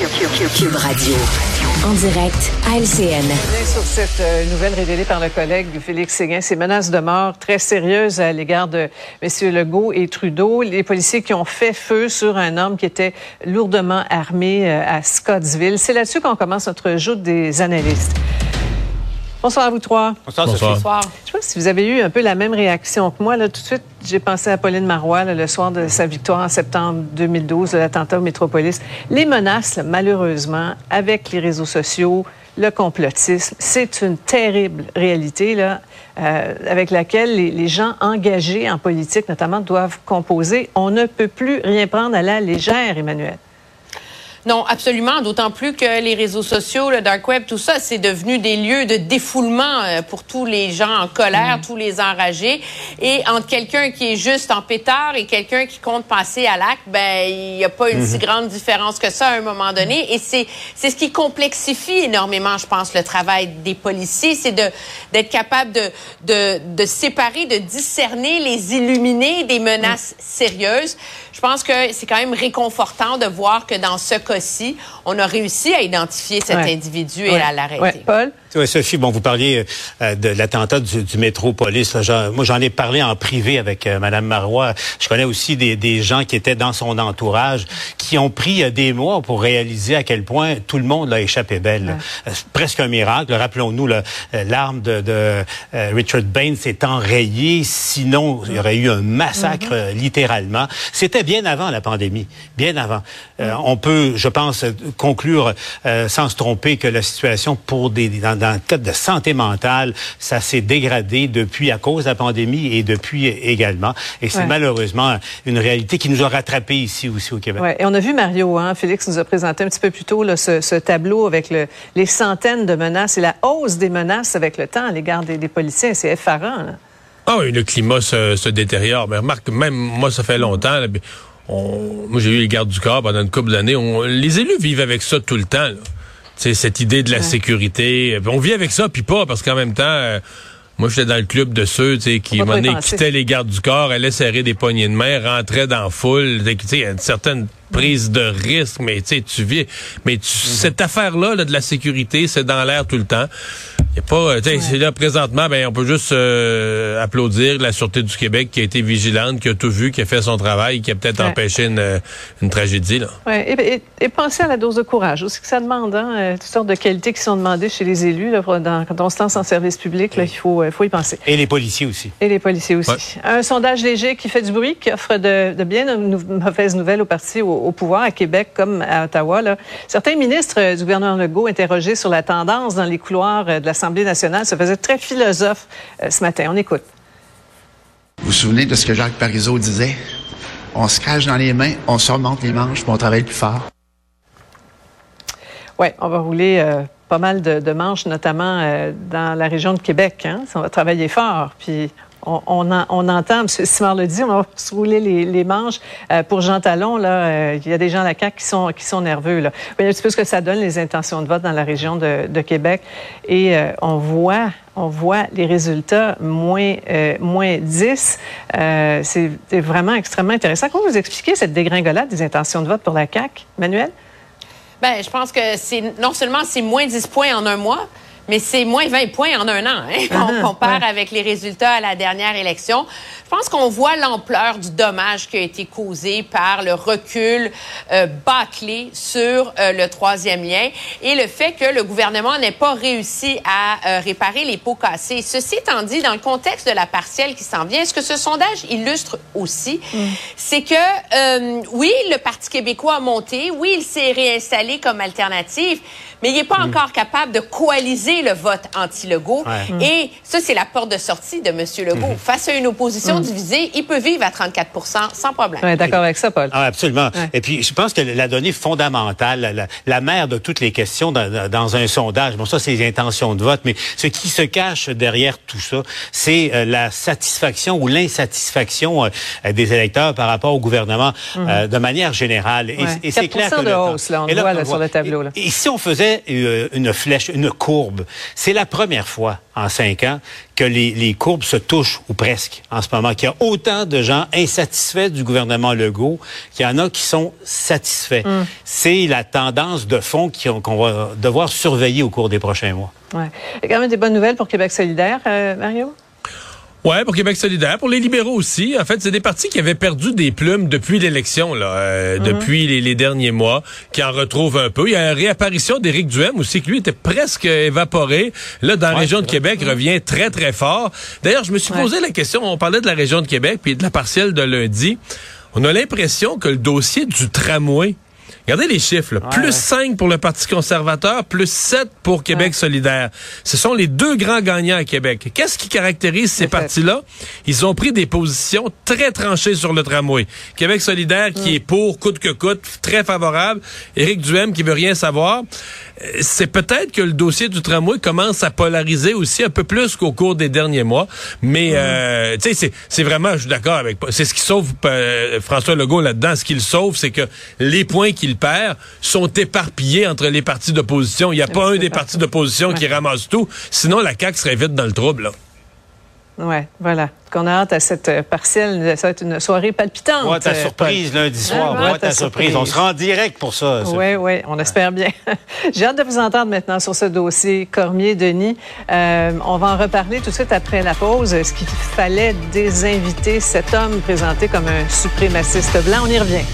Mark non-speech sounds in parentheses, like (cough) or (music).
Cube Radio. En direct à LCN. Sur cette euh, nouvelle révélée par le collègue Félix Séguin, ces menaces de mort très sérieuses à l'égard de M. Legault et Trudeau. Les policiers qui ont fait feu sur un homme qui était lourdement armé euh, à Scottsville. C'est là-dessus qu'on commence notre joute des analystes. Bonsoir à vous trois. Bonsoir, Bonsoir. Bonsoir. Je sais pas si vous avez eu un peu la même réaction que moi. Là, tout de suite, j'ai pensé à Pauline Marois le soir de sa victoire en septembre 2012, de l'attentat au Métropolis. Les menaces, malheureusement, avec les réseaux sociaux, le complotisme, c'est une terrible réalité là, euh, avec laquelle les, les, gens engagés en politique, notamment, doivent composer. On ne peut plus rien prendre à la légère, Emmanuel. Non, absolument. D'autant plus que les réseaux sociaux, le dark web, tout ça, c'est devenu des lieux de défoulement euh, pour tous les gens en colère, mm. tous les enragés. Et entre quelqu'un qui est juste en pétard et quelqu'un qui compte passer à l'acte, ben il n'y a pas une si mm-hmm. grande différence que ça à un moment donné. Et c'est c'est ce qui complexifie énormément, je pense, le travail des policiers, c'est de d'être capable de, de de séparer, de discerner les illuminés des menaces mm. sérieuses. Je pense que c'est quand même réconfortant de voir que dans ce cas-ci, on a réussi à identifier cet individu et à l'arrêter. Ouais. Paul? Oui, Sophie, bon, vous parliez euh, de l'attentat du, du métropolis. moi, j'en ai parlé en privé avec euh, Madame Marois. Je connais aussi des, des, gens qui étaient dans son entourage, qui ont pris euh, des mois pour réaliser à quel point tout le monde l'a échappé belle. Euh, presque un miracle. Rappelons-nous, l'arme de, de Richard Bain s'est enrayée. Sinon, il y aurait eu un massacre, mm-hmm. littéralement. C'était bien avant la pandémie, bien avant. on peut, je pense, conclure sans se tromper que la situation pour des dans, dans le cadre de santé mentale, ça s'est dégradé depuis à cause de la pandémie et depuis également. Et c'est malheureusement une réalité qui nous a rattrapés ici aussi au Québec. Ouais. Et on a vu Mario, hein, Félix nous a présenté un petit peu plus tôt là, ce, ce, tableau avec le, les centaines de menaces et la hausse des menaces avec le temps à l'égard des, des policiers. C'est effarant. Là. Ah oui, le climat se, se, détériore. Mais remarque, même moi, ça fait longtemps. Là, on, moi, j'ai eu les gardes du corps pendant une couple d'années. Les élus vivent avec ça tout le temps. Là cette idée de la sécurité. On vit avec ça, puis pas, parce qu'en même temps, euh, moi, j'étais dans le club de ceux qui quittaient les gardes du corps, allaient serrer des poignées de main, rentraient dans la foule. Il y a une certaine prise de risque, mais tu vis. Mais tu, mm-hmm. cette affaire-là là, de la sécurité, c'est dans l'air tout le temps. A pas, euh, ouais. là présentement, ben on peut juste euh, applaudir la sûreté du Québec qui a été vigilante, qui a tout vu, qui a fait son travail, qui a peut-être ouais. empêché une, euh, une, tragédie. Là. Ouais, et, et, et pensez à la dose de courage aussi que ça demande, hein, toutes sortes de qualités qui sont demandées chez les élus là, dans, quand on se lance en service public. Là, il faut, il faut y penser. Et les policiers aussi. Et les policiers aussi. Un sondage léger qui fait du bruit, qui offre de, de bien mauvaises nouvelles au parti au, au pouvoir à Québec comme à Ottawa. Là. Certains ministres du gouvernement Legault interrogés sur la tendance dans les couloirs de la l'Assemblée nationale se faisait très philosophe euh, ce matin. On écoute. Vous vous souvenez de ce que Jacques Parizeau disait? On se cache dans les mains, on se remonte les manches, puis on travaille plus fort. Oui, on va rouler euh, pas mal de, de, manches, notamment euh, dans la région de Québec. Hein? On va travailler fort, puis on, on, en, on, entend, M. Simard le dit, on va se rouler les, manches. Euh, pour Jean Talon, là, euh, il y a des gens à la CAQ qui sont, qui sont nerveux. Là. Voyez un petit peu ce que ça donne, les intentions de vote dans la région de, Québec. Et euh, on voit on voit les résultats moins, moins 10. Euh, c'est vraiment extrêmement intéressant. Comment vous expliquez cette dégringolade des intentions de vote pour la CAQ, Manuel? Ben, je pense que non seulement c'est moins 10 points en un mois, mais c'est moins 20 points en un an. Hein, quand on compare ouais. avec les résultats à la dernière élection. Je pense qu'on voit l'ampleur du dommage qui a été causé par le recul euh, bâclé sur euh, le troisième lien et le fait que le gouvernement n'ait pas réussi à euh, réparer les pots cassés. Ceci étant dit, dans le contexte de la partielle qui s'en vient, ce que ce sondage illustre aussi, mm. c'est que oui, le Parti québécois a monté, oui, il s'est réinstallé comme alternative, mais il n'est pas mm. encore capable de coaliser le vote anti-Legault. Ouais. Et ça, c'est la porte de sortie de M. Legault. Mm. Face à une opposition divisé, il peut vivre à 34 sans problème. Oui, d'accord avec ça, Paul. Ah, absolument. Ouais. Et puis, je pense que la donnée fondamentale, la, la mère de toutes les questions dans, dans, un sondage, bon, ça, c'est les intentions de vote, mais ce qui se cache derrière tout ça, c'est euh, la satisfaction ou l'insatisfaction euh, des électeurs par rapport au gouvernement mm -hmm. euh, de manière générale. Ouais. Et, et c'est clair que... de hausse, là, on le voit là, sur le tableau. Là. Et, et, si on faisait euh, une flèche, une courbe C'est la première fois en cinq ans que les, les, courbes se touchent, ou presque, en ce moment, qu'il y a autant de gens insatisfaits du gouvernement Legault qu'il y en a qui sont satisfaits. Mm. C'est la tendance de fond qu'on va devoir surveiller au cours des prochains mois. Ouais. Il y a quand même des bonnes nouvelles pour Québec solidaire, euh, Mario? Ouais, pour Québec solidaire, pour les libéraux aussi. En fait, c'est des partis qui avaient perdu des plumes depuis l'élection, là, euh, mhm. depuis les, derniers mois, qui en retrouvent un peu. Il y a une réapparition d'Éric Duhem aussi, qui lui était presque évaporé. Là, dans la région de Québec, revient très, très fort. D'ailleurs, je me suis posé la question, on parlait de la région de Québec, puis de la partielle de lundi. On a l'impression que le dossier du tramway Regardez les chiffres. plus 5 pour le Parti conservateur, plus 7 pour Québec solidaire. Ce sont les deux grands gagnants à Québec. Qu'est-ce qui caractérise ces partis-là? Ils ont pris des positions très tranchées sur le tramway. Québec solidaire qui est pour, coûte que coûte, très favorable. Éric Duhem qui veut rien savoir. C'est peut-être que le dossier du tramway commence à polariser aussi un peu plus qu'au cours des derniers mois. Mais, mm. euh, tu sais, c'est vraiment, je suis d'accord avec... C'est ce qui sauve euh, François Legault là-dedans. Ce qu'il sauve, c'est que les points qu'il perd sont éparpillés entre les partis d'opposition. Il n'y a pas un des partis d'opposition qui ramasse tout. Sinon, la CAQ serait vite dans le trouble. Là. Oui, voilà. Qu'on a hâte à cette euh, partielle. Ça va être une soirée palpitante. Moi, ta euh, surprise lundi soir. Moi, ta surprise. On se rend direct pour ça. Oui, oui, on espère bien. (laughs) J'ai hâte de vous entendre maintenant sur ce dossier Cormier-Denis. Euh, on va en reparler tout de suite après la pause. Est-ce qu'il fallait désinviter cet homme présenté comme un suprémaciste blanc? On y revient.